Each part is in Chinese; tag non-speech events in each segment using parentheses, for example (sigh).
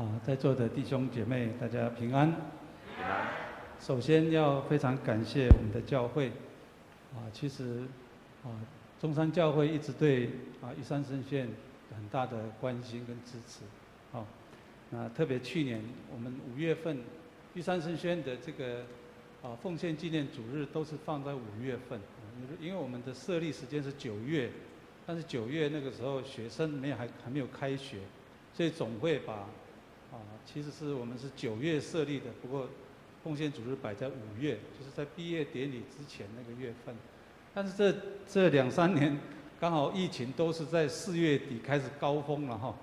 啊，在座的弟兄姐妹，大家平安。平安。首先要非常感谢我们的教会，啊，其实啊，中山教会一直对啊玉山圣学院很大的关心跟支持。好，那特别去年我们五月份玉山圣学院的这个啊奉献纪念主日都是放在五月份，因为我们的设立时间是九月，但是九月那个时候学生没有还还没有开学，所以总会把。啊，其实是我们是九月设立的，不过奉献主日摆在五月，就是在毕业典礼之前那个月份。但是这这两三年刚好疫情都是在四月底开始高峰了哈。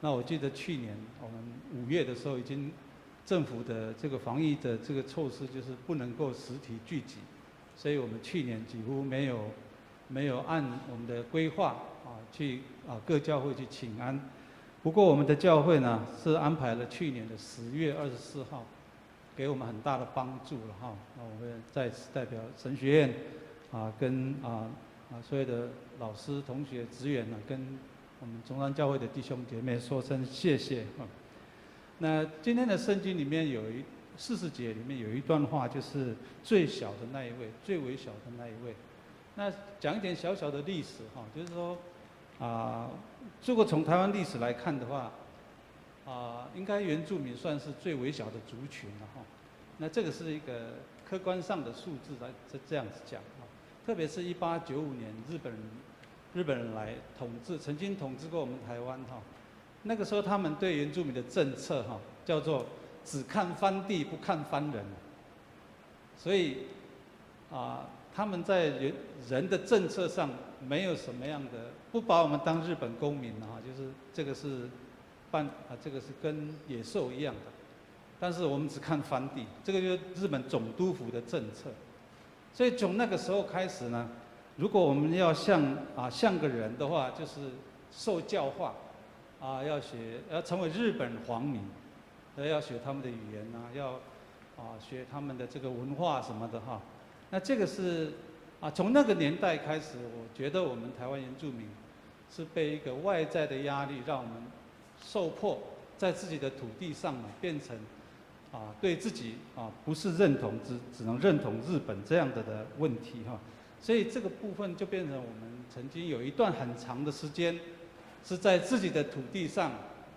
那我记得去年我们五月的时候，已经政府的这个防疫的这个措施就是不能够实体聚集，所以我们去年几乎没有没有按我们的规划啊去啊各教会去请安。不过我们的教会呢，是安排了去年的十月二十四号，给我们很大的帮助了哈。那我们再次代表神学院啊，跟啊啊所有的老师、同学、职员呢，跟我们中山教会的弟兄姐妹说声谢谢哈。那今天的圣经里面有一四十节里面有一段话，就是最小的那一位，最微小的那一位。那讲一点小小的历史哈，就是说。啊，如果从台湾历史来看的话，啊，应该原住民算是最微小的族群了哈。那这个是一个客观上的数字来这这样子讲啊。特别是一八九五年日本人日本人来统治，曾经统治过我们台湾哈。那个时候他们对原住民的政策哈，叫做只看番地不看番人，所以啊。他们在人人的政策上没有什么样的，不把我们当日本公民啊，就是这个是办啊，这个是跟野兽一样的。但是我们只看藩地，这个就是日本总督府的政策。所以从那个时候开始呢，如果我们要像啊像个人的话，就是受教化，啊要学要成为日本皇民，要学他们的语言呐，要啊学他们的这个文化什么的哈。那这个是啊，从那个年代开始，我觉得我们台湾原住民是被一个外在的压力，让我们受迫在自己的土地上呢，变成啊对自己啊不是认同，只只能认同日本这样的的问题哈。所以这个部分就变成我们曾经有一段很长的时间是在自己的土地上，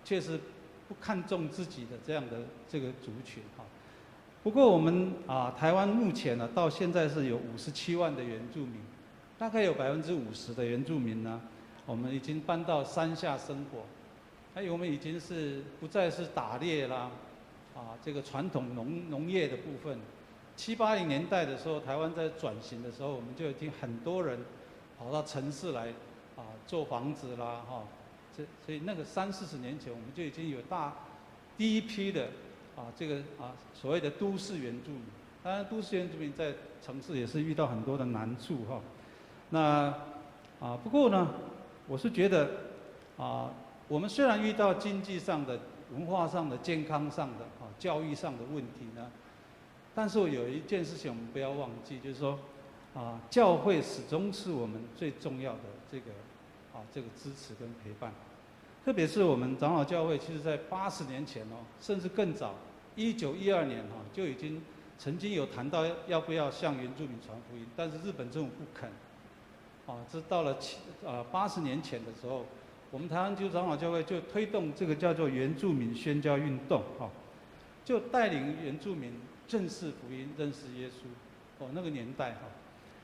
确实不看重自己的这样的这个族群。不过我们啊，台湾目前呢，到现在是有五十七万的原住民，大概有百分之五十的原住民呢，我们已经搬到山下生活，还有我们已经是不再是打猎啦，啊，这个传统农农业的部分，七八零年代的时候，台湾在转型的时候，我们就已经很多人跑到城市来啊，做房子啦，哈，这所以那个三四十年前，我们就已经有大第一批的。啊，这个啊，所谓的都市原住民，当然都市原住民在城市也是遇到很多的难处哈。那啊，不过呢，我是觉得啊，我们虽然遇到经济上的、文化上的、健康上的、啊教育上的问题呢，但是我有一件事情我们不要忘记，就是说啊，教会始终是我们最重要的这个啊这个支持跟陪伴。特别是我们长老教会，其实在八十年前哦，甚至更早。一九一二年哈就已经曾经有谈到要不要向原住民传福音，但是日本政府不肯。啊，这到了七啊八十年前的时候，我们台湾基督长老教会就推动这个叫做原住民宣教运动哈，就带领原住民认识福音、认识耶稣。哦，那个年代哈，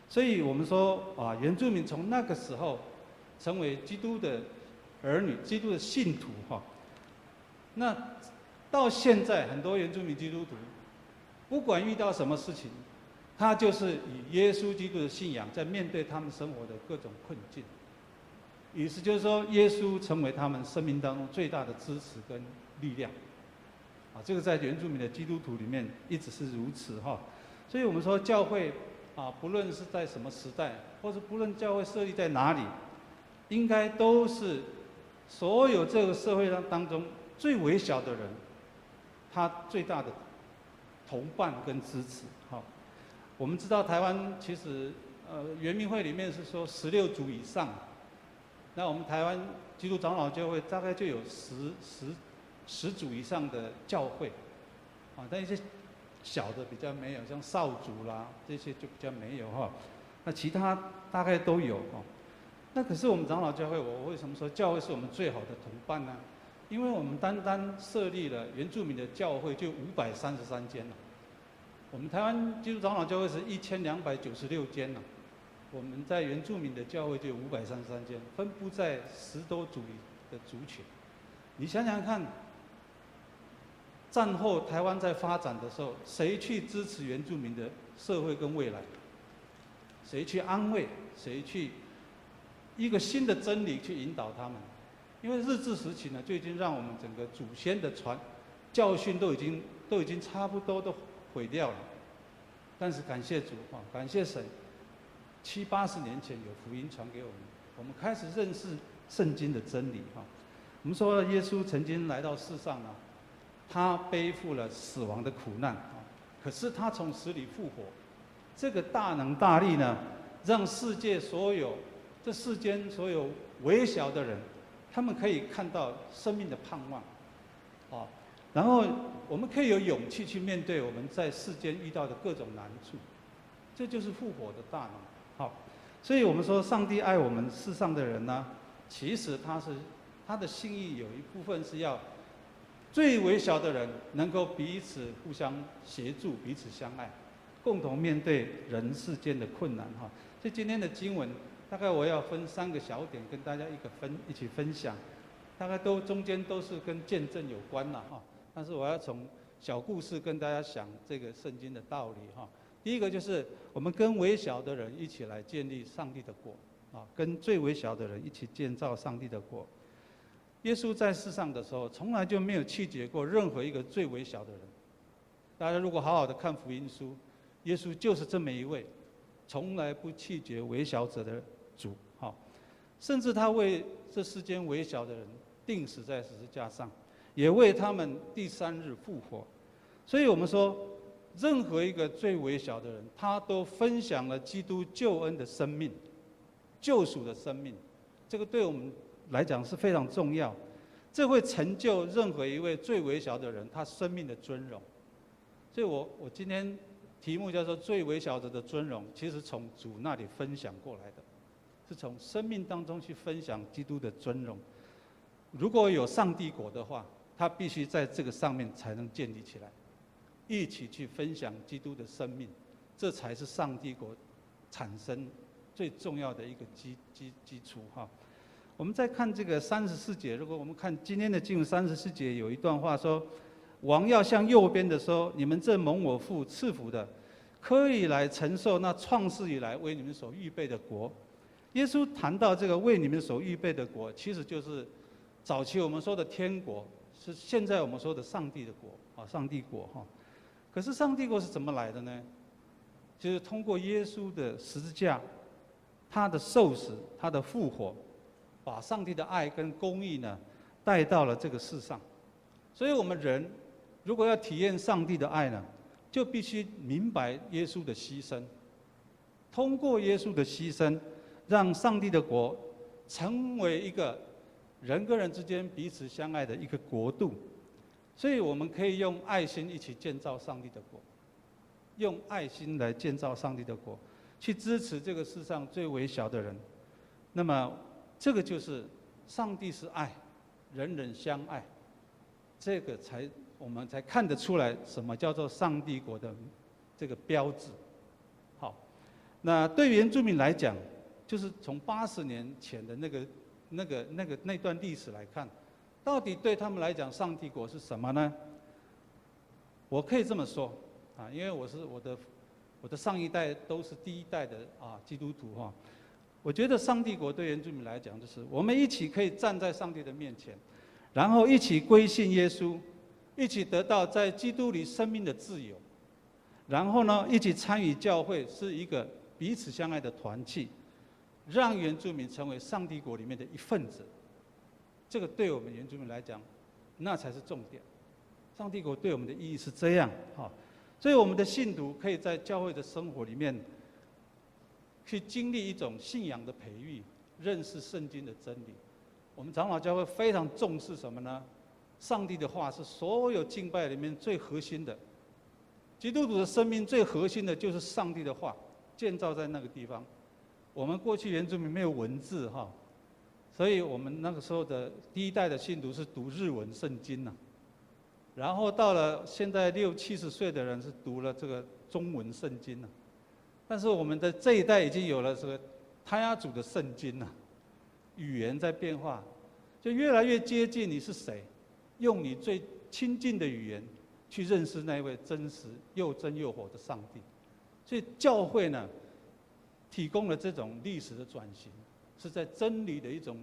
所以我们说啊，原住民从那个时候成为基督的儿女、基督的信徒哈，那。到现在，很多原住民基督徒，不管遇到什么事情，他就是以耶稣基督的信仰在面对他们生活的各种困境。意思就是说，耶稣成为他们生命当中最大的支持跟力量。啊，这个在原住民的基督徒里面一直是如此哈。所以我们说，教会啊，不论是在什么时代，或者不论教会设立在哪里，应该都是所有这个社会当当中最微小的人。他最大的同伴跟支持，好，我们知道台湾其实呃，圆明会里面是说十六组以上，那我们台湾基督长老教会大概就有十十十组以上的教会，啊，但一些小的比较没有，像少族啦这些就比较没有哈。那其他大概都有哈。那可是我们长老教会，我为什么说教会是我们最好的同伴呢？因为我们单单设立了原住民的教会就五百三十三间了。我们台湾基督长老教会是一千两百九十六间呢。我们在原住民的教会就有五百三十三间，分布在十多族的族群。你想想看，战后台湾在发展的时候，谁去支持原住民的社会跟未来？谁去安慰？谁去一个新的真理去引导他们？因为日治时期呢，就已经让我们整个祖先的传教训都已经都已经差不多都毁掉了。但是感谢主啊，感谢神，七八十年前有福音传给我们，我们开始认识圣经的真理哈。我们说耶稣曾经来到世上呢，他背负了死亡的苦难啊，可是他从死里复活，这个大能大力呢，让世界所有这世间所有微小的人，他们可以看到生命的盼望，啊，然后我们可以有勇气去面对我们在世间遇到的各种难处，这就是复活的大能。好，所以我们说上帝爱我们世上的人呢，其实他是。他的心意有一部分是要最微小的人能够彼此互相协助、彼此相爱，共同面对人世间的困难哈。所以今天的经文大概我要分三个小点跟大家一个分一起分享，大概都中间都是跟见证有关了哈。但是我要从小故事跟大家讲这个圣经的道理哈。第一个就是我们跟微小的人一起来建立上帝的国啊，跟最微小的人一起建造上帝的国。耶稣在世上的时候，从来就没有弃绝过任何一个最微小的人。大家如果好好的看福音书，耶稣就是这么一位，从来不弃绝微小者的主。好，甚至他为这世间微小的人钉死在十字架上，也为他们第三日复活。所以我们说，任何一个最微小的人，他都分享了基督救恩的生命、救赎的生命。这个对我们。来讲是非常重要，这会成就任何一位最微小的人他生命的尊荣。所以我我今天题目叫做“最微小者的尊荣”，其实从主那里分享过来的，是从生命当中去分享基督的尊荣。如果有上帝国的话，他必须在这个上面才能建立起来，一起去分享基督的生命，这才是上帝国产生最重要的一个基基基础哈。我们再看这个三十四节，如果我们看今天的经文三十四节，有一段话说：“王要向右边的说，你们这蒙我父赐福的，可以来承受那创世以来为你们所预备的国。”耶稣谈到这个为你们所预备的国，其实就是早期我们说的天国，是现在我们说的上帝的国啊，上帝国哈。可是上帝国是怎么来的呢？就是通过耶稣的十字架，他的受死，他的复活。把上帝的爱跟公义呢带到了这个世上，所以我们人如果要体验上帝的爱呢，就必须明白耶稣的牺牲。通过耶稣的牺牲，让上帝的国成为一个人跟人之间彼此相爱的一个国度。所以我们可以用爱心一起建造上帝的国，用爱心来建造上帝的国，去支持这个世上最微小的人。那么。这个就是上帝是爱，人人相爱，这个才我们才看得出来什么叫做上帝国的这个标志。好，那对原住民来讲，就是从八十年前的那个、那个、那个那段历史来看，到底对他们来讲，上帝国是什么呢？我可以这么说啊，因为我是我的我的上一代都是第一代的啊基督徒哈。我觉得上帝国对原住民来讲，就是我们一起可以站在上帝的面前，然后一起归信耶稣，一起得到在基督里生命的自由，然后呢，一起参与教会，是一个彼此相爱的团契，让原住民成为上帝国里面的一份子。这个对我们原住民来讲，那才是重点。上帝国对我们的意义是这样，哈，所以我们的信徒可以在教会的生活里面。去经历一种信仰的培育，认识圣经的真理。我们长老教会非常重视什么呢？上帝的话是所有敬拜里面最核心的。基督徒的生命最核心的就是上帝的话，建造在那个地方。我们过去原住民没有文字哈，所以我们那个时候的第一代的信徒是读日文圣经呐。然后到了现在六七十岁的人是读了这个中文圣经了。但是我们的这一代已经有了这个泰雅族的圣经了，语言在变化，就越来越接近你是谁，用你最亲近的语言。去认识那位真实又真又活的上帝，所以教会呢，提供了这种历史的转型，是在真理的一种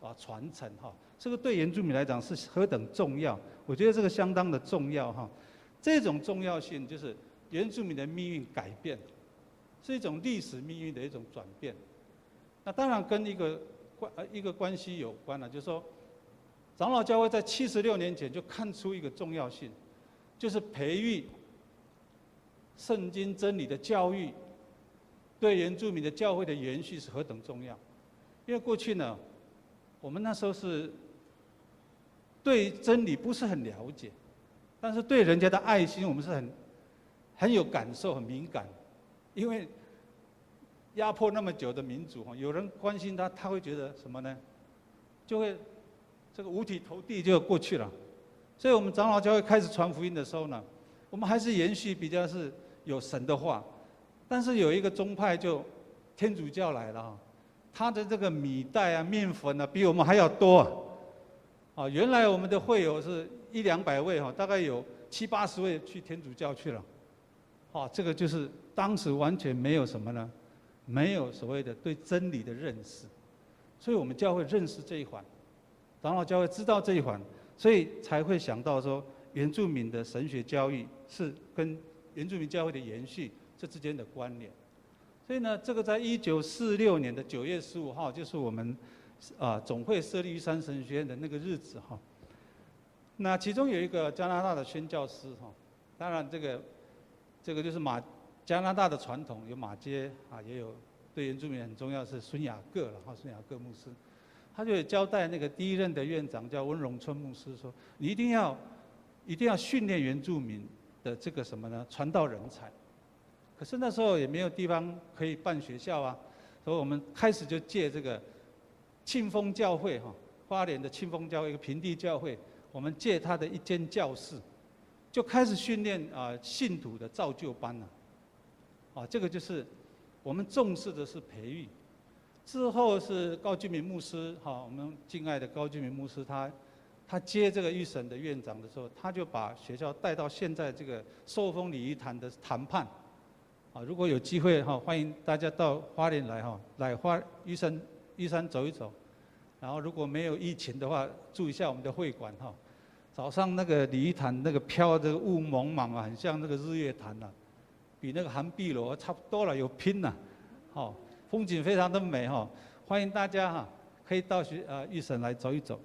啊传承哈。这个对原住民来讲是何等重要，我觉得这个相当的重要哈。这种重要性就是原住民的命运改变，是一种历史命运的一种转变。那当然跟一个关呃一个关系有关了，就是说，长老教会在七十六年前就看出一个重要性。就是培育圣经真理的教育，对原住民的教会的延续是何等重要。因为过去呢，我们那时候是对真理不是很了解，但是对人家的爱心我们是很很有感受、很敏感。因为压迫那么久的民族哈，有人关心他，他会觉得什么呢？就会这个五体投地就过去了。所以我们长老教会开始传福音的时候呢，我们还是延续比较是有神的话，但是有一个宗派就天主教来了啊，他的这个米袋啊、面粉啊比我们还要多啊。原来我们的会友是一两百位哈，大概有七八十位去天主教去了。啊，这个就是当时完全没有什么呢，没有所谓的对真理的认识，所以我们教会认识这一环，长老教会知道这一环。所以才会想到说，原住民的神学教育是跟原住民教会的延续这之间的关联。所以呢，这个在一九四六年的九月十五号，就是我们啊总会设立玉山神学院的那个日子哈。那其中有一个加拿大的宣教师哈，当然这个这个就是马加拿大的传统，有马街啊，也有对原住民很重要是孙雅各了哈，孙雅各牧师。他就交代那个第一任的院长叫温荣春牧师说：“你一定要，一定要训练原住民的这个什么呢？传道人才。是那时候也没有地方可以办学校啊，所以我们开始就借这个庆丰教会哈，花莲的庆丰教会一个平地教会，我们借他的一间教室，就开始训练啊信徒的造就班了。啊，这个就是我们重视的是培育。”之后是高俊明牧师，哈，我们敬爱的高俊明牧师，他他接这个预审的院长的时候，他就把学校带到现在这个寿丰礼仪坛的谈判，啊，如果有机会哈，欢迎大家到花莲来哈，来花玉山玉山走一走，然后如果没有疫情的话，住一下我们的会馆哈，早上那个礼仪坛那个飘的雾蒙茫啊，很像那个日月潭呐，比那个寒碧楼差不多了，有拼呐，好。风景非常的美哈，欢迎大家哈，可以到学呃玉神来走一走。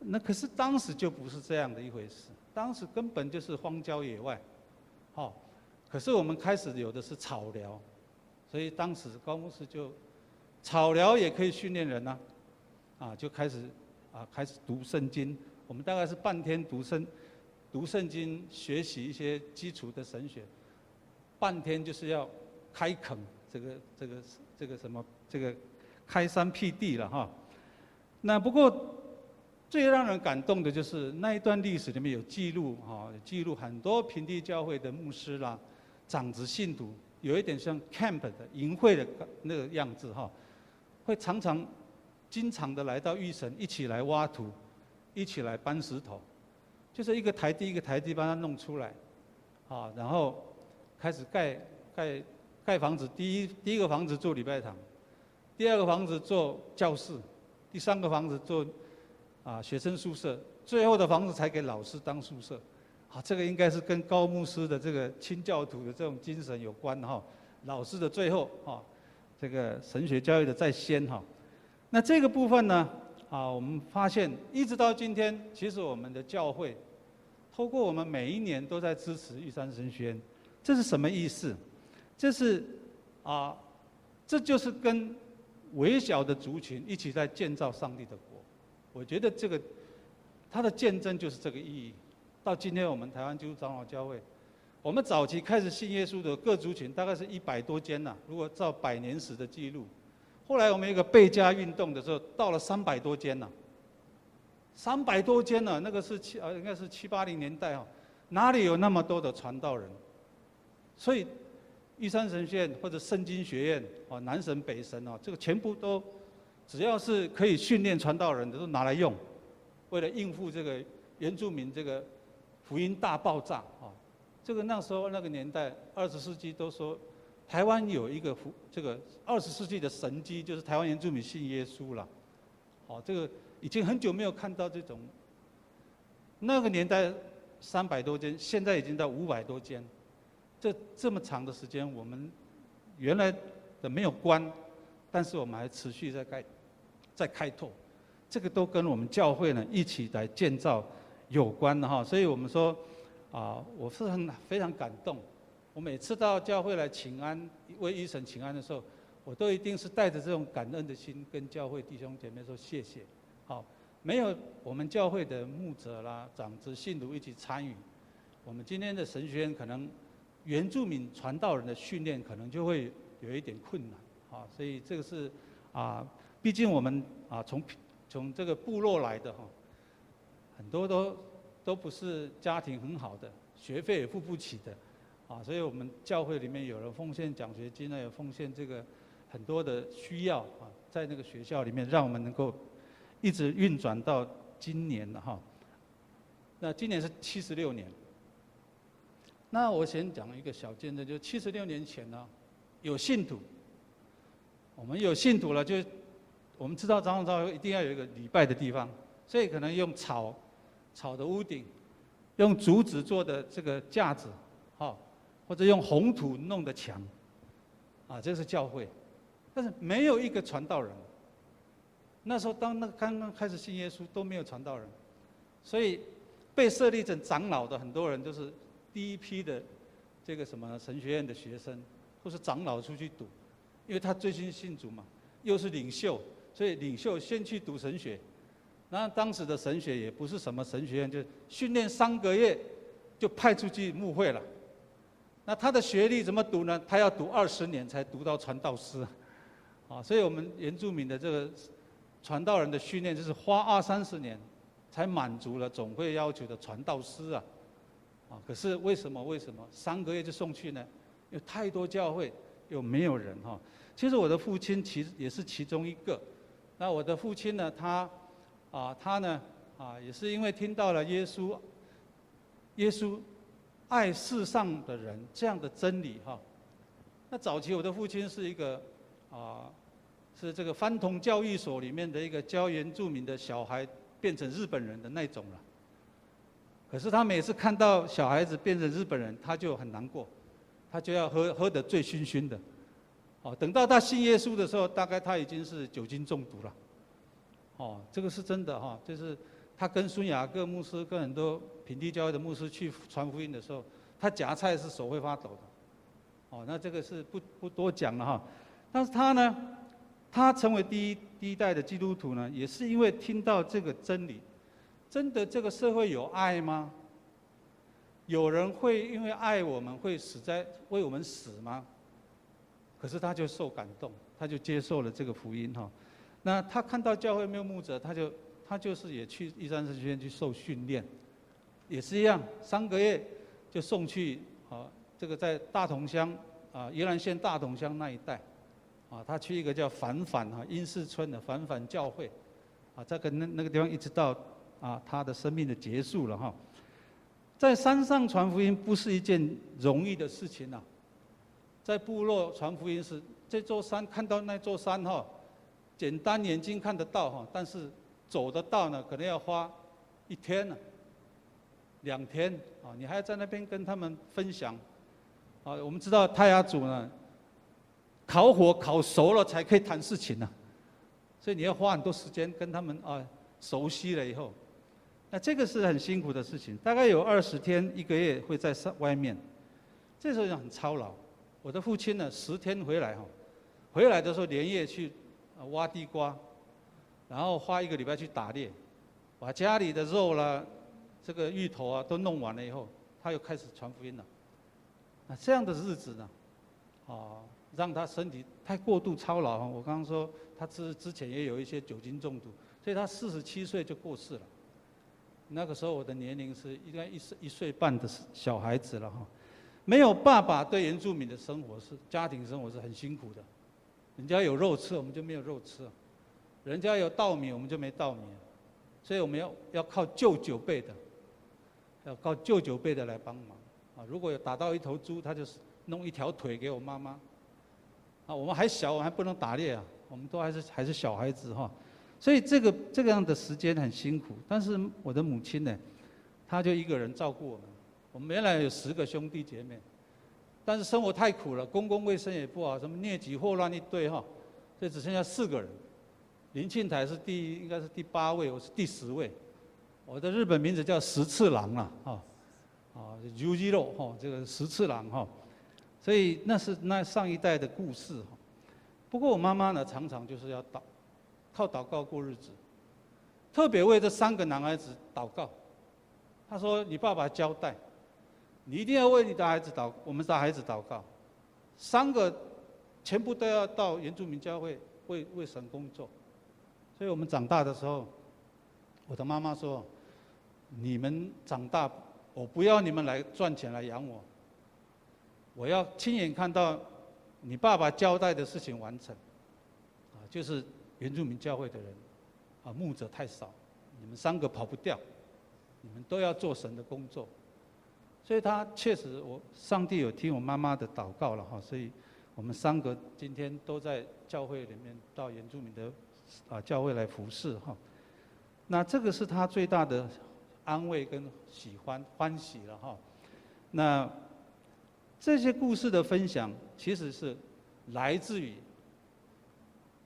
那可是当时就不是这样的一回事，当时根本就是荒郊野外，好，可是我们开始有的是草疗，所以当时高牧师就草疗也可以训练人呐，啊，就开始啊开始读圣经。我们大概是半天读圣读圣经，学习一些基础的神学，半天就是要开垦这个这个。这个什么，这个开山辟地了哈。那不过最让人感动的就是那一段历史里面有记录哈，记录很多平地教会的牧师啦、长子信徒，有一点像 camp 的淫会的那个样子哈，会常常经常的来到玉神一起来挖土，一起来搬石头，就是一个台地一个台地把它弄出来，啊，然后开始盖盖。盖房子，第一第一个房子做礼拜堂，第二个房子做教室，第三个房子做啊学生宿舍，最后的房子才给老师当宿舍。啊，这个应该是跟高牧师的这个清教徒的这种精神有关哈。老师的最后哈，这个神学教育的在先哈。那这个部分呢，啊，我们发现一直到今天，其实我们的教会，透过我们每一年都在支持玉山神学院，这是什么意思？这是啊，这就是跟微小的族群一起在建造上帝的国。我觉得这个它的见证就是这个意义。到今天我们台湾基督长老教会，我们早期开始信耶稣的各族群大概是一百多间呐，如果照百年史的记录。后来我们一个贝加运动的时候，到了三百多间呐，三百多间呢，那个是七呃应该是七八零年代哈，哪里有那么多的传道人？所以玉山神学院或者圣经学院啊，南神北神啊，这个全部都只要是可以训练传道人的，都拿来用，为了应付这个原住民这个福音大爆炸啊，这个那时候那个年代二十世纪都说。台湾有一个福，这个二十世纪的神迹，就是台湾原住民信耶稣了。好，这个已经很久没有看到这种。那个年代三百多间，现在已经到五百多间。这这么长的时间，我们原来的没有关，但是我们还持续在开，在开拓。这个都跟我们教会呢一起来建造有关的哈。所以我们说，啊，我是很非常感动。我每次到教会来请安，为一神请安的时候，我都一定是带着这种感恩的心，跟教会弟兄姐妹说谢谢。好，没有我们教会的牧者啦、长子、信徒一起参与，我们今天的神学院可能原住民传道人的训练可能就会有一点困难。好，所以这个是啊，毕竟我们啊从从这个部落来的哈，很多都都不是家庭很好的，学费也付不起的。啊，所以我们教会里面有了奉献奖学金呢，有奉献这个很多的需要啊，在那个学校里面，让我们能够一直运转到今年了哈。那今年是七十六年。那我先讲一个小见证，就七十六年前呢，有信徒，我们有信徒了，就我们知道长老教会一定要有一个礼拜的地方，所以可能用草草的屋顶，用竹子做的这个架子，好。或者用红土弄的墙，啊，这是教会，但是没有一个传道人。那时候当那刚刚开始信耶稣都没有传道人，所以被设立成长老的很多人都是第一批的这个什么神学院的学生，或是长老出去读，因为他最近信主嘛，又是领袖，所以领袖先去读神学，那当时的神学也不是什么神学院，就是训练三个月就派出去牧会了。那他的学历怎么读呢？他要读二十年才读到传道师，啊，所以我们原住民的这个传道人的训练，就是花二三十年才满足了总会要求的传道师啊，啊，可是为什么？为什么三个月就送去呢？有太多教会又没有人哈。其实我的父亲其实也是其中一个。那我的父亲呢，他啊，他呢啊，也是因为听到了耶稣，耶稣。爱世上的人这样的真理哈，那早期我的父亲是一个啊，是这个番童教育所里面的一个教原住民的小孩变成日本人的那种了。可是他每次看到小孩子变成日本人，他就很难过，他就要喝喝得醉醺醺的。哦，等到他信耶稣的时候，大概他已经是酒精中毒了。哦，这个是真的哈，就是。他跟孙雅各牧师、跟很多平地教会的牧师去传福音的时候，他夹菜是手会发抖的。哦，那这个是不不多讲了哈。但是他呢，他成为第一第一代的基督徒呢，也是因为听到这个真理。真的这个社会有爱吗？有人会因为爱我们会死在为我们死吗？可是他就受感动，他就接受了这个福音哈。那他看到教会没有牧者，他就。他就是也去玉山神学院去受训练，也是一样，三个月就送去啊，这个在大同乡啊，宜兰县大同乡那一带，啊，他去一个叫反反哈英士村的反反教会，啊，这个那那个地方一直到啊他的生命的结束了哈，在山上传福音不是一件容易的事情呐，在部落传福音是这座山看到那座山哈，简单眼睛看得到哈，但是。走得到呢，可能要花一天呢，两天啊，你还要在那边跟他们分享。啊，我们知道泰雅族呢，烤火烤熟了才可以谈事情呢，所以你要花很多时间跟他们啊熟悉了以后，那这个是很辛苦的事情，大概有二十天一个月会在上外面，这时候就很操劳。我的父亲呢，十天回来哈，回来的时候连夜去挖地瓜。然后花一个礼拜去打猎，把家里的肉啦、这个芋头啊都弄完了以后，他又开始传福音了。那这样的日子呢，啊，让他身体太过度操劳。我刚刚说他之之前也有一些酒精中毒，所以他四十七岁就过世了。那个时候我的年龄是应该一岁一岁半的小孩子了哈。没有爸爸，对原住民的生活是家庭生活是很辛苦的。人家有肉吃，我们就没有肉吃；人家有稻米，我们就没稻米。所以我们要要靠舅舅辈的，要靠舅舅辈的来帮忙啊！如果有打到一头猪，他就是弄一条腿给我妈妈。啊，我们还小，我们还不能打猎啊，我们都还是还是小孩子哈。所以这个这个样的时间很辛苦。但是我的母亲呢，她就一个人照顾我们。我们原来有十个兄弟姐妹，但是生活太苦了，公共卫生也不好，什么疟疾霍乱一堆哈，所以只剩下四个人。林庆台是第应该是第八位，我是第十位。我的日本名字叫十次郎了，啊，啊，尤一肉哈，这个十次郎哈，所以那是那上一代的故事哈。不过我妈妈呢，常常就是要祷，靠祷告过日子，特别为这三个男孩子祷告。她说：“你爸爸交代，你一定要为你的孩子祷，我们的孩子祷告。三个全部都要到原住民教会为为神工作。”所以我们长大的时候，我的妈妈说：“你们长大，我不要你们来赚钱来养我，我要亲眼看到你爸爸交代的事情完成。”啊，就是原住民教会的人，啊，牧者太少，你们三个跑不掉，你们都要做神的工作。所以他确实，我上帝有听我妈妈的祷告了哈，所以我们三个今天都在教会里面到原住民的。啊，教会来服侍哈，那这个是他最大的安慰跟喜欢欢喜了哈。那这些故事的分享，其实是来自于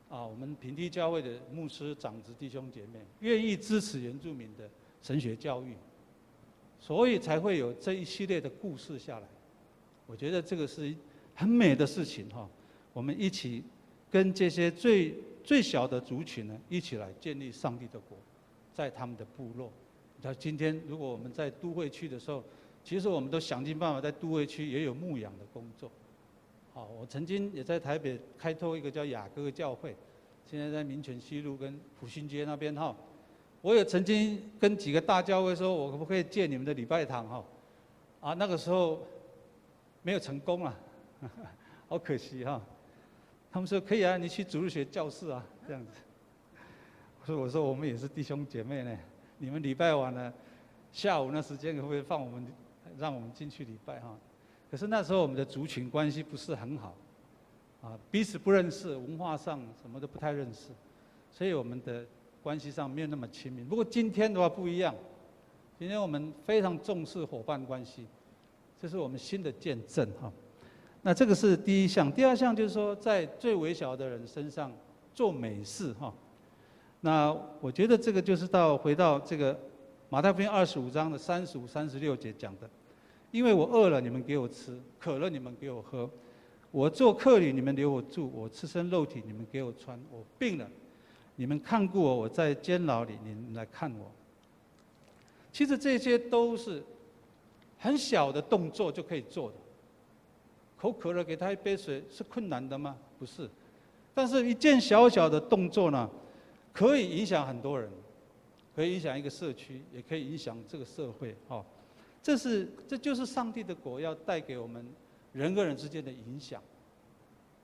啊，我们平地教会的牧师长子弟兄姐妹愿意支持原住民的神学教育，所以才会有这一系列的故事下来。我觉得这个是很美的事情哈。我们一起跟这些最最小的族群呢，一起来建立上帝的国，在他们的部落。那今天如果我们在都会区的时候，其实我们都想尽办法在都会区也有牧养的工作。好，我曾经也在台北开拓一个叫雅歌教会，现在在民权西路跟福兴街那边哈。我也曾经跟几个大教会说，我可不可以借你们的礼拜堂哈？啊，那个时候没有成功啊，(laughs) 好可惜哈。他们说可以啊，你去主日学教室啊，这样子。我说我说我们也是弟兄姐妹呢，你们礼拜完了，下午那时间可不可以放我们，让我们进去礼拜哈？可是那时候我们的族群关系不是很好，啊，彼此不认识，文化上什么都不太认识，所以我们的关系上没有那么亲密。不过今天的话不一样，今天我们非常重视伙伴关系，这是我们新的见证哈。那这个是第一项，第二项就是说，在最微小的人身上做美事哈。那我觉得这个就是到回到这个马太福音二十五章的三十五、三十六节讲的，因为我饿了，你们给我吃；渴了，你们给我喝；我做客旅，你们留我住；我赤身肉体，你们给我穿；我病了，你们看过我；我在监牢里，你们来看我。其实这些都是很小的动作就可以做的。口渴了，给他一杯水是困难的吗？不是，但是一件小小的动作呢，可以影响很多人，可以影响一个社区，也可以影响这个社会。哈，这是这就是上帝的果要带给我们人跟人之间的影响，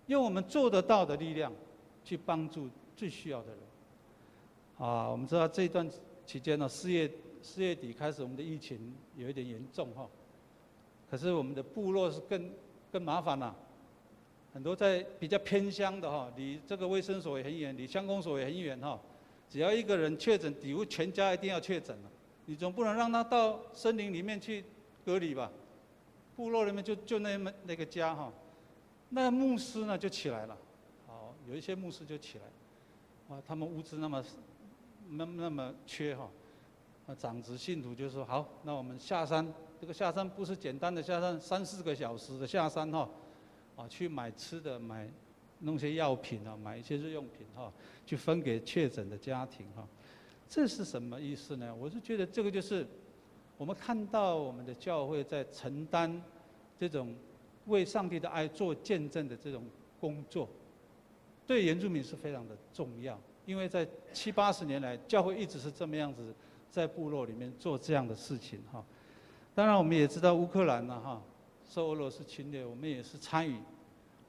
用我们做得到的力量去帮助最需要的人。啊，我们知道这一段期间呢，四月四月底开始，我们的疫情有一点严重哈，可是我们的部落是更。更麻烦了，很多在比较偏乡的哈，离这个卫生所也很远，离乡公所也很远哈。只要一个人确诊，几乎全家一定要确诊了。你总不能让他到森林里面去隔离吧？部落里面就就那么那个家哈，那牧师呢就起来了，好，有一些牧师就起来，啊，他们物资那么那么那么缺哈，那长子信徒就说好，那我们下山。这个下山不是简单的下山，三四个小时的下山哈，啊，去买吃的，买弄些药品啊，买一些日用品哈，去分给确诊的家庭哈。这是什么意思呢？我是觉得这个就是我们看到我们的教会在承担这种为上帝的爱做见证的这种工作，对原住民是非常的重要。因为在七八十年来，教会一直是这么样子在部落里面做这样的事情哈。当然，我们也知道乌克兰呢哈，受俄罗斯侵略，我们也是参与，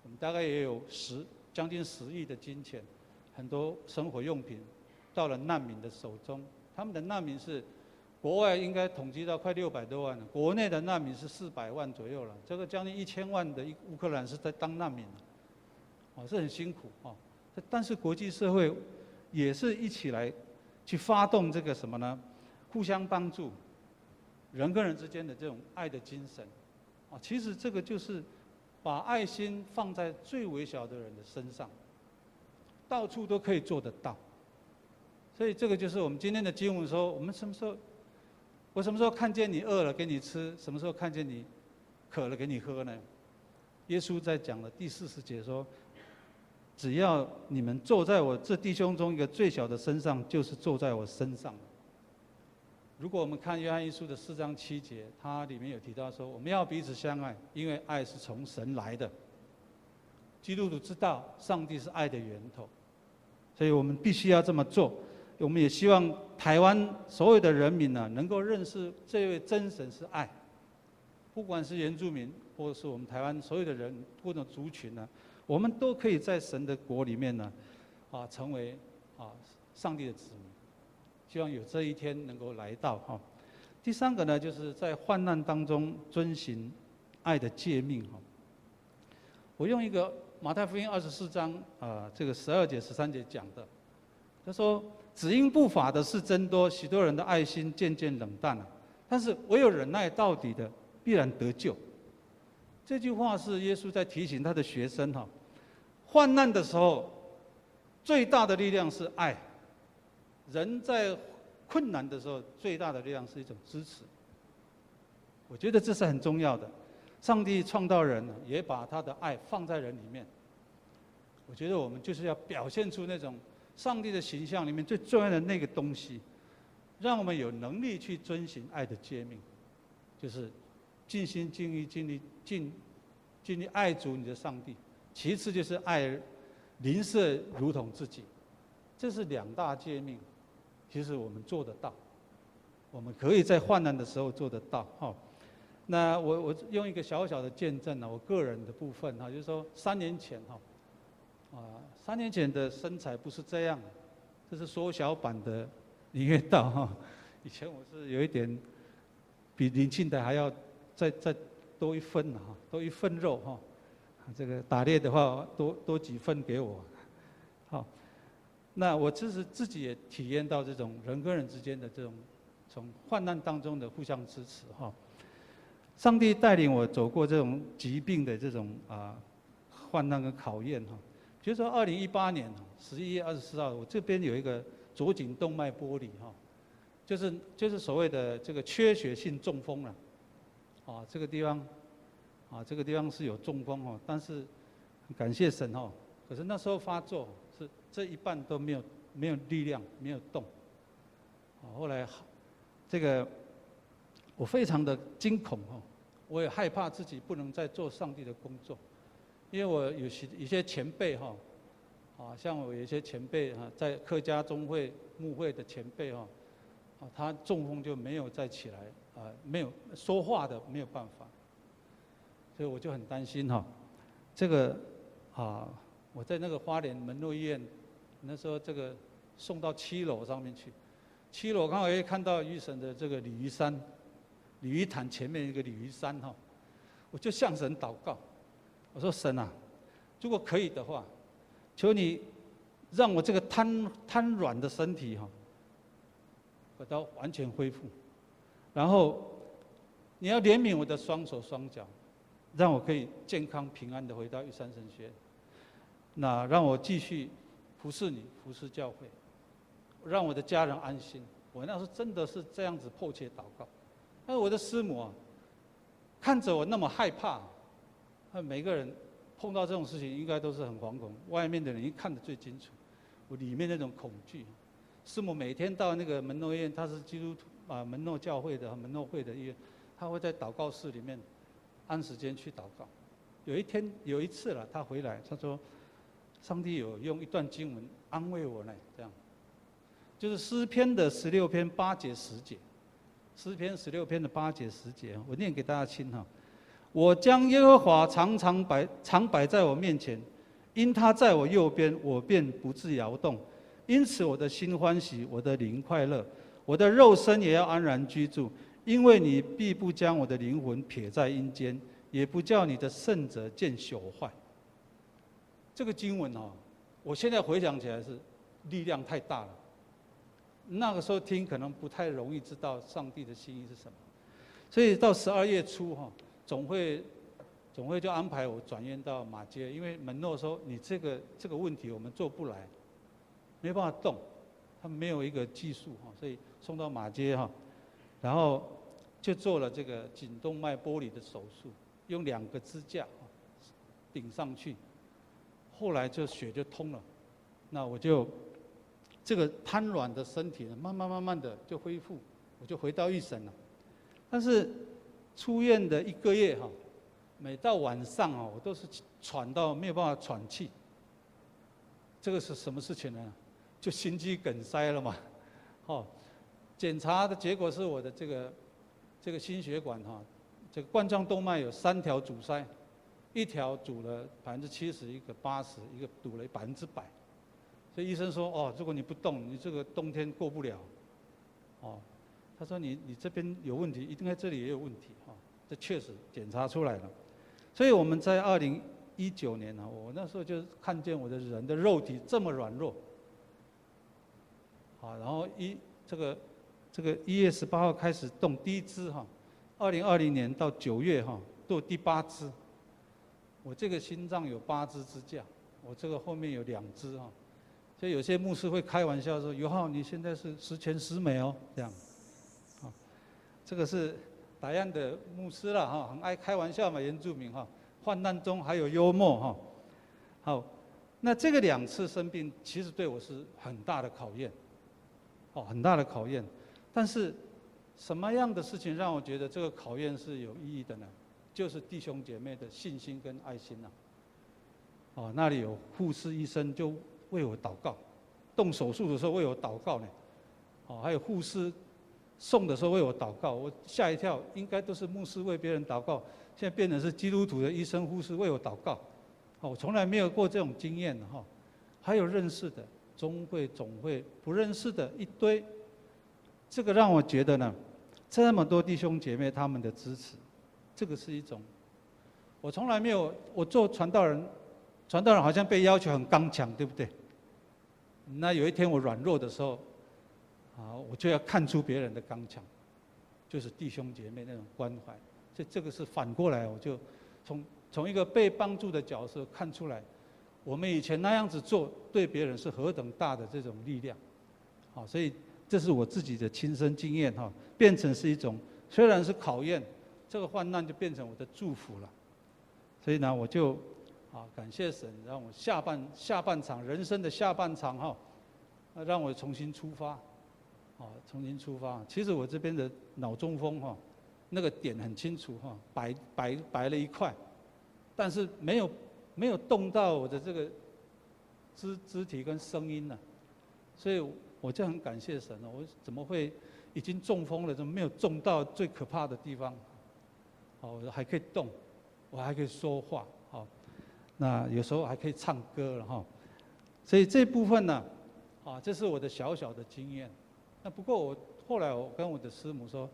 我们大概也有十将近十亿的金钱，很多生活用品到了难民的手中。他们的难民是国外应该统计到快六百多万了，国内的难民是四百万左右了。这个将近一千万的乌克兰是在当难民，哦，是很辛苦啊。但是国际社会。也是一起来去发动这个什么呢？互相帮助，人跟人之间的这种爱的精神，啊，其实这个就是把爱心放在最微小的人的身上，到处都可以做得到。所以这个就是我们今天的经文说，我们什么时候，我什么时候看见你饿了给你吃，什么时候看见你渴了给你喝呢？耶稣在讲的第四十节说。只要你们坐在我这弟兄中一个最小的身上，就是坐在我身上。如果我们看约翰一书的四章七节，它里面有提到说，我们要彼此相爱，因为爱是从神来的。基督徒知道上帝是爱的源头，所以我们必须要这么做。我们也希望台湾所有的人民呢，能够认识这位真神是爱。不管是原住民，或者是我们台湾所有的人，各种族群呢。我们都可以在神的国里面呢，啊，成为啊上帝的子民。希望有这一天能够来到哈。第三个呢，就是在患难当中遵行爱的诫命哈。我用一个马太福音二十四章啊，这个十二节十三节讲的，他说：“只因不法的事增多，许多人的爱心渐渐冷淡了。但是唯有忍耐到底的，必然得救。”这句话是耶稣在提醒他的学生哈。患难的时候，最大的力量是爱。人在困难的时候，最大的力量是一种支持。我觉得这是很重要的。上帝创造人，也把他的爱放在人里面。我觉得我们就是要表现出那种上帝的形象里面最重要的那个东西，让我们有能力去遵循爱的诫命，就是尽心尽意尽力尽尽力爱主你的上帝。其次就是爱邻舍如同自己，这是两大诫命。其实我们做得到，我们可以在患难的时候做得到。哈，那我我用一个小小的见证呢，我个人的部分哈，就是说三年前哈，啊，三年前的身材不是这样，这是缩小版的林月道哈。以前我是有一点比林庆台还要再再多一分哈，多一份肉哈。这个打猎的话，多多几份给我，好。那我其实自己也体验到这种人跟人之间的这种从患难当中的互相支持哈。上帝带领我走过这种疾病的这种啊患难跟考验哈。比如说二零一八年十一月二十四号，我这边有一个左颈动脉剥离哈，就是就是所谓的这个缺血性中风了，啊这个地方。啊，这个地方是有中风哦，但是感谢神哦。可是那时候发作是这一半都没有没有力量，没有动。啊，后来这个我非常的惊恐哦，我也害怕自己不能再做上帝的工作，因为我有些一些前辈哈，啊，像我有些前辈哈，在客家中会牧会的前辈哈，啊，他中风就没有再起来，啊，没有说话的没有办法。所以我就很担心哈，这个啊，我在那个花莲门诺医院，那时候这个送到七楼上面去，七楼刚好也看到玉神的这个鲤鱼山，鲤鱼潭前面一个鲤鱼山哈，我就向神祷告，我说神啊，如果可以的话，求你让我这个瘫瘫软的身体哈，把它完全恢复，然后你要怜悯我的双手双脚。让我可以健康平安的回到玉山神学，那让我继续服侍你，服侍教会，让我的家人安心。我那时候真的是这样子迫切祷告。但是我的师母啊，看着我那么害怕，每个人碰到这种事情应该都是很惶恐，外面的人一看得最清楚，我里面那种恐惧。师母每天到那个门诺医院，他是基督徒啊，门诺教会的门诺会的医院，他会在祷告室里面按时间去祷告。有一天有一次了，他回来，他说：“上帝有用一段经文安慰我呢，这样，就是诗篇的十六篇八节十节，诗篇十六篇的八节十节，我念给大家听哈。我将耶和华常常摆常摆在我面前，因他在我右边，我便不致摇动。因此我的心欢喜，我的灵快乐，我的肉身也要安然居住，因为你必不将我的灵魂撇在阴间。”也不叫你的圣者见朽坏。这个经文哦，我现在回想起来是力量太大了。那个时候听可能不太容易知道上帝的心意是什么，所以到十二月初哈，总会总会就安排我转院到马街，因为门诺说你这个这个问题我们做不来，没办法动，他没有一个技术哈，所以送到马街哈，然后就做了这个颈动脉剥离的手术。用两个支架顶上去，后来就血就通了，那我就这个瘫软的身体呢，慢慢慢慢的就恢复，我就回到一审了。但是出院的一个月哈，每到晚上啊，我都是喘到没有办法喘气。这个是什么事情呢？就心肌梗塞了嘛。哦，检查的结果是我的这个这个心血管哈。这个冠状动脉有三条阻塞，一条阻了百分之七十，一个八十，一个堵了百分之百。所以医生说：“哦，如果你不动，你这个冬天过不了。”哦，他说你：“你这边有问题，一定在这里也有问题。”哈，这确实检查出来了。所以我们在二零一九年呢，我那时候就看见我的人的肉体这么软弱。好，然后一这个这个一月十八号开始动第一支哈。二零二零年到九月哈，做第八支。我这个心脏有八支支架，我这个后面有两支哈。所以有些牧师会开玩笑说：“尤浩，你现在是十全十美哦。”这样，啊，这个是达样的牧师了哈，很爱开玩笑嘛，原住民哈，患难中还有幽默哈。好，那这个两次生病其实对我是很大的考验，哦，很大的考验，但是。什么样的事情让我觉得这个考验是有意义的呢？就是弟兄姐妹的信心跟爱心呐、啊。哦，那里有护士医生就为我祷告，动手术的时候为我祷告呢。哦，还有护士送的时候为我祷告，我吓一跳，应该都是牧师为别人祷告，现在变成是基督徒的医生护士为我祷告。哦，我从来没有过这种经验哈。还有认识的中会总会不认识的一堆，这个让我觉得呢。这么多弟兄姐妹他们的支持，这个是一种，我从来没有，我做传道人，传道人好像被要求很刚强，对不对？那有一天我软弱的时候，啊，我就要看出别人的刚强，就是弟兄姐妹那种关怀，所以这个是反过来，我就从从一个被帮助的角色看出来，我们以前那样子做对别人是何等大的这种力量，好，所以。这是我自己的亲身经验哈，变成是一种，虽然是考验，这个患难就变成我的祝福了。所以呢，我就啊感谢神，让我下半下半场人生的下半场哈，让我重新出发，啊重新出发。其实我这边的脑中风哈，那个点很清楚哈，白白白了一块，但是没有没有动到我的这个肢肢体跟声音呢，所以。我就很感谢神了，我怎么会已经中风了，怎么没有中到最可怕的地方？好，我还可以动，我还可以说话，好，那有时候还可以唱歌了哈。所以这部分呢，啊，这是我的小小的经验。那不过我后来我跟我的师母说，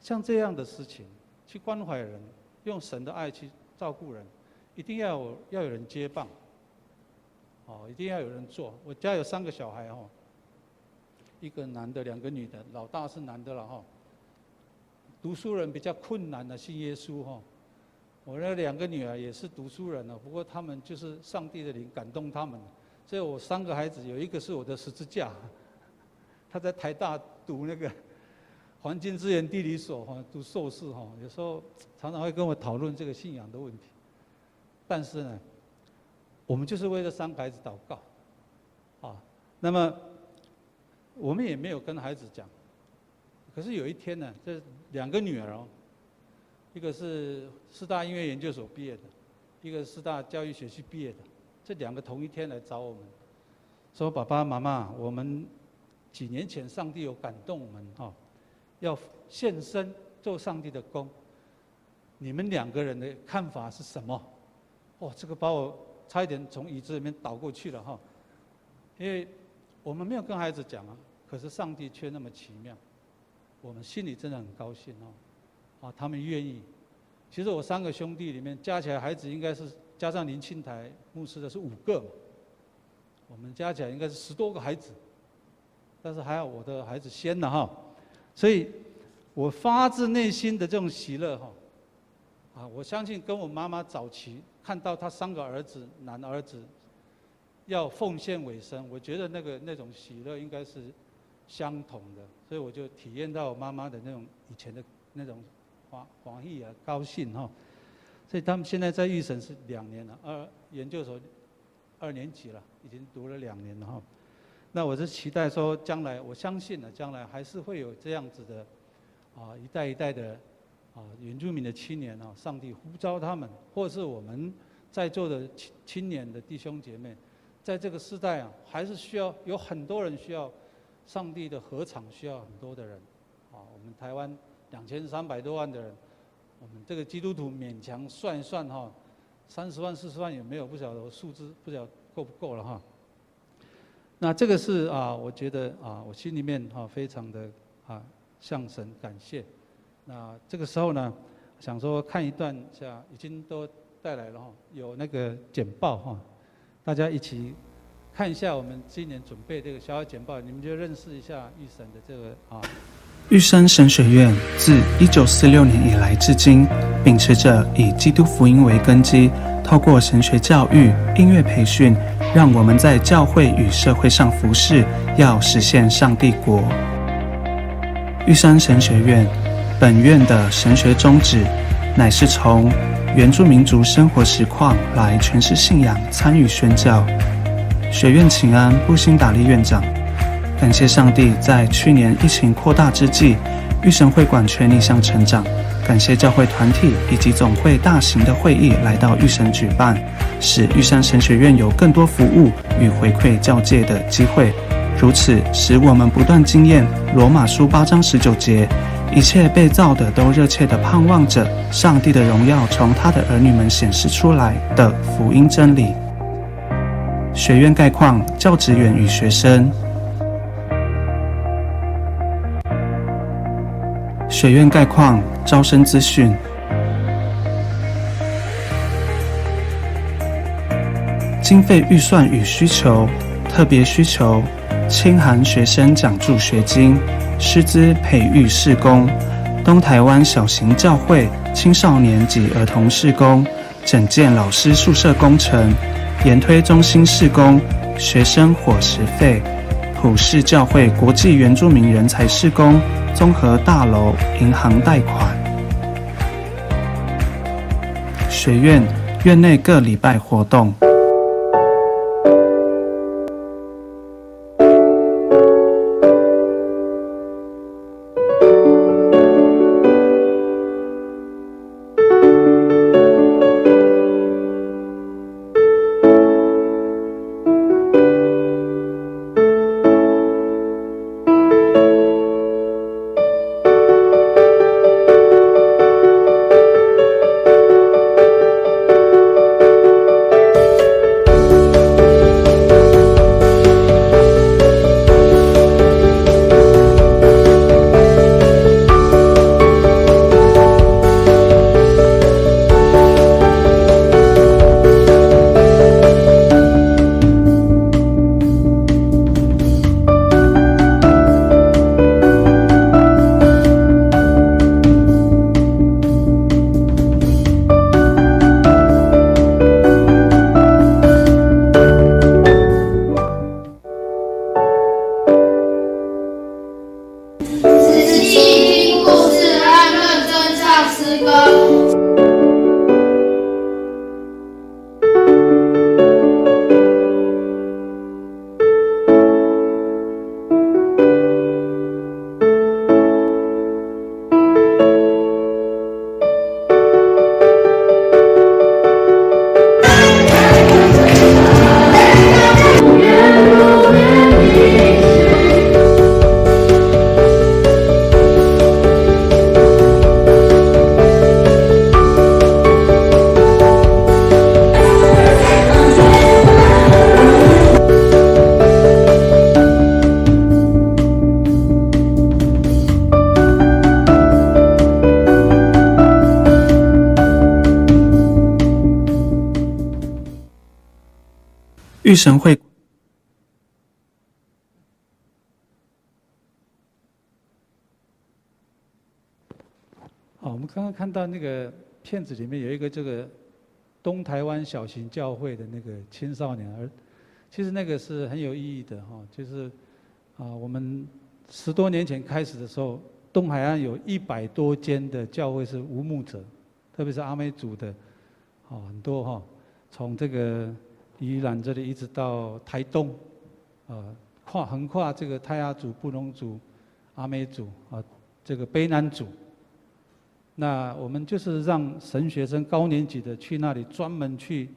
像这样的事情，去关怀人，用神的爱去照顾人，一定要有要有人接棒，哦，一定要有人做。我家有三个小孩哦。一个男的，两个女的，老大是男的了哈。读书人比较困难的信耶稣哈。我那两个女儿也是读书人了，不过他们就是上帝的灵感动他们。所以我三个孩子有一个是我的十字架，他在台大读那个 (laughs) 环境资源地理所哈，读硕士哈。有时候常常会跟我讨论这个信仰的问题。但是呢，我们就是为了三个孩子祷告，啊，那么。我们也没有跟孩子讲。可是有一天呢，这两个女儿哦，一个是师大音乐研究所毕业的，一个是师大教育学系毕业的，这两个同一天来找我们，说：“爸爸妈妈，我们几年前上帝有感动我们哈，要献身做上帝的工，你们两个人的看法是什么？”哦，这个把我差一点从椅子里面倒过去了哈，因为我们没有跟孩子讲啊，可是上帝却那么奇妙。我们心里真的很高兴哦，啊，他们愿意。其实我三个兄弟里面加起来孩子应该是加上林庆台牧师的是五个嘛，我们加起来应该是十多个孩子，但是还好我的孩子先了哈，所以我发自内心的这种喜乐哈，啊，我相信跟我妈妈早期看到她三个儿子男儿子要奉献委身，我觉得那个那种喜乐应该是。相同的，所以我就体验到妈妈的那种以前的那种欢欢喜啊、高兴哈。所以他们现在在预审是两年了，二研究所二年级了，已经读了两年了哈。那我是期待说，将来我相信呢，将来还是会有这样子的啊，一代一代的啊原住民的青年啊，上帝呼召他们，或是我们在座的青青年的弟兄姐妹，在这个时代啊，还是需要有很多人需要。上帝的合场需要很多的人，啊，我们台湾两千三百多万的人，我们这个基督徒勉强算一算哈，三十万四十万也没有，不晓得数字不晓得够不够了哈。那这个是啊，我觉得啊，我心里面哈非常的啊向神感谢。那这个时候呢，想说看一段下，已经都带来了哈，有那个简报哈，大家一起。看一下我们今年准备这个小小简报，你们就认识一下玉山的这个啊。玉山神学院自一九四六年以来至今，秉持着以基督福音为根基，透过神学教育、音乐培训，让我们在教会与社会上服侍，要实现上帝国。玉山神学院本院的神学宗旨，乃是从原住民族生活实况来诠释信仰，参与宣教。学院请安布辛达利院长，感谢上帝在去年疫情扩大之际，育神会馆全力向成长。感谢教会团体以及总会大型的会议来到育神举办，使玉山神学院有更多服务与回馈教界的机会。如此，使我们不断经验罗马书八章十九节，一切被造的都热切地盼望着上帝的荣耀从他的儿女们显示出来的福音真理。学院概况、教职员与学生。学院概况、招生资讯。经费预算与需求：特别需求，清寒学生奖助学金，师资培育事工，东台湾小型教会青少年及儿童事工，整建老师宿舍工程。研推中心事工，学生伙食费，普世教会国际原住民人才事工，综合大楼银行贷款，学院院内各礼拜活动。御神会。好，我们刚刚看到那个片子里面有一个这个东台湾小型教会的那个青少年，而其实那个是很有意义的哈，就是啊，我们十多年前开始的时候，东海岸有一百多间的教会是无牧者，特别是阿美族的，哦很多哈，从这个宜兰这里一直到台东，啊跨横跨这个泰雅族、布农族、阿美族啊，这个卑南族。那我们就是让神学生高年级的去那里专门去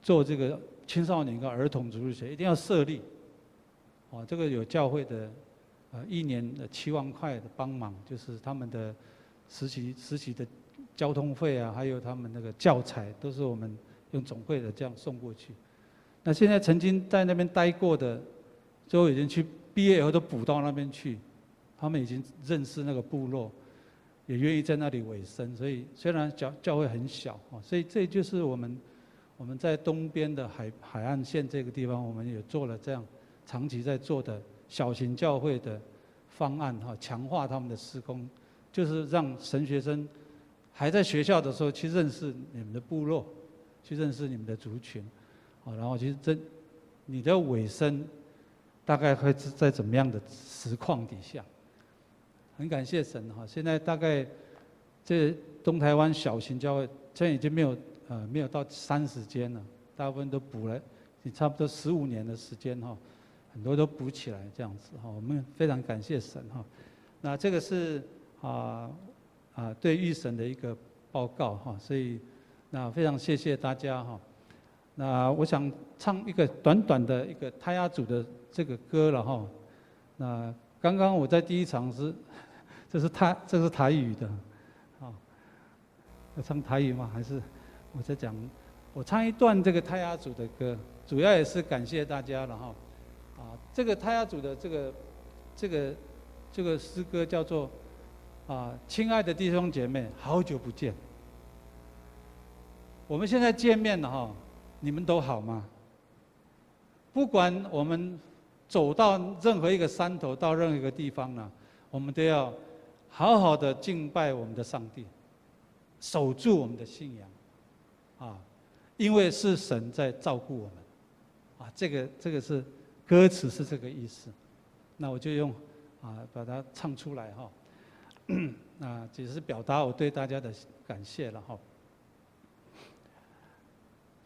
做这个青少年跟儿童主日学，一定要设立。哦，这个有教会的，呃，一年的七万块的帮忙，就是他们的实习实习的交通费啊，还有他们那个教材，都是我们用总会的这样送过去。那现在曾经在那边待过的，最后已经去毕业以后都补到那边去，他们已经认识那个部落。也愿意在那里委身，所以虽然教教会很小啊，所以这就是我们我们在东边的海海岸线这个地方，我们也做了这样长期在做的小型教会的方案哈，强化他们的施工，就是让神学生还在学校的时候去认识你们的部落，去认识你们的族群，然后其实这你的尾声大概会是在怎么样的实况底下？很感谢神哈，现在大概这东台湾小型教会现在已经没有呃没有到三十间了，大部分都补了，也差不多十五年的时间哈，很多都补起来这样子哈，我们非常感谢神哈。那这个是啊啊对预审的一个报告哈，所以那非常谢谢大家哈。那我想唱一个短短的一个泰雅族的这个歌了哈。那刚刚我在第一场是。(laughs) 这是台，这是台语的，啊，要唱台语吗？还是我在讲？我唱一段这个泰雅族的歌，主要也是感谢大家了哈。啊，这个泰雅族的这个这个这个诗歌叫做啊，亲爱的弟兄姐妹，好久不见。我们现在见面了哈，你们都好吗？不管我们走到任何一个山头，到任何一个地方呢，我们都要。好好的敬拜我们的上帝，守住我们的信仰，啊，因为是神在照顾我们，啊，这个这个是歌词是这个意思，那我就用啊把它唱出来哈，(coughs) 那只是表达我对大家的感谢了哈。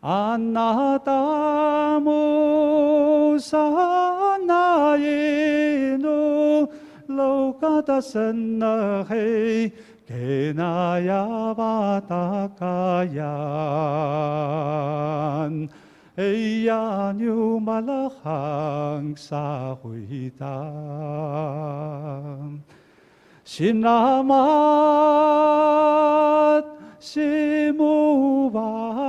拉玛达水，罗嘎达森那黑给那亚巴达卡亚，安那达姆萨那耶努，罗嘎达森那黑给那亚巴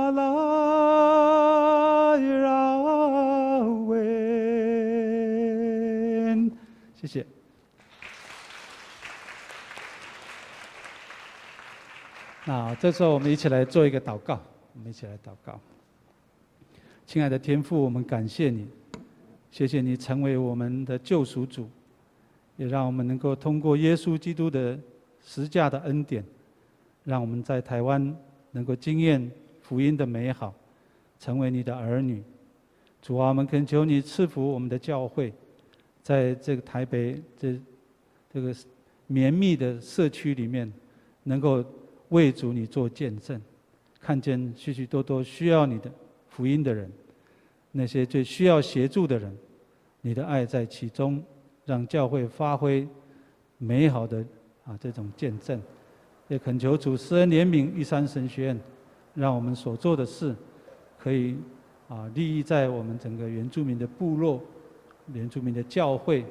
啊这时候我们一起来做一个祷告，我们一起来祷告。亲爱的天父，我们感谢你，谢谢你成为我们的救赎主，也让我们能够通过耶稣基督的十架的恩典，让我们在台湾能够经验福音的美好，成为你的儿女。主啊，我们恳求你赐福我们的教会，在这个台北这这个绵密的社区里面，能够为主你做见证，看见许许多多需要你的福音的人。那些最需要协助的人，你的爱在其中，让教会发挥美好的啊这种见证。也恳求主施恩怜悯玉山神学院，让我们所做的事可以啊利益在我们整个原住民的部落原住民的教会，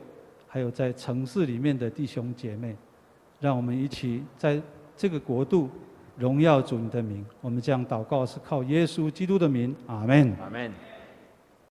还有在城市里面的弟兄姐妹，让我们一起在这个国度荣耀主你的名。我们这样祷告是靠耶稣基督的名，阿门。阿门。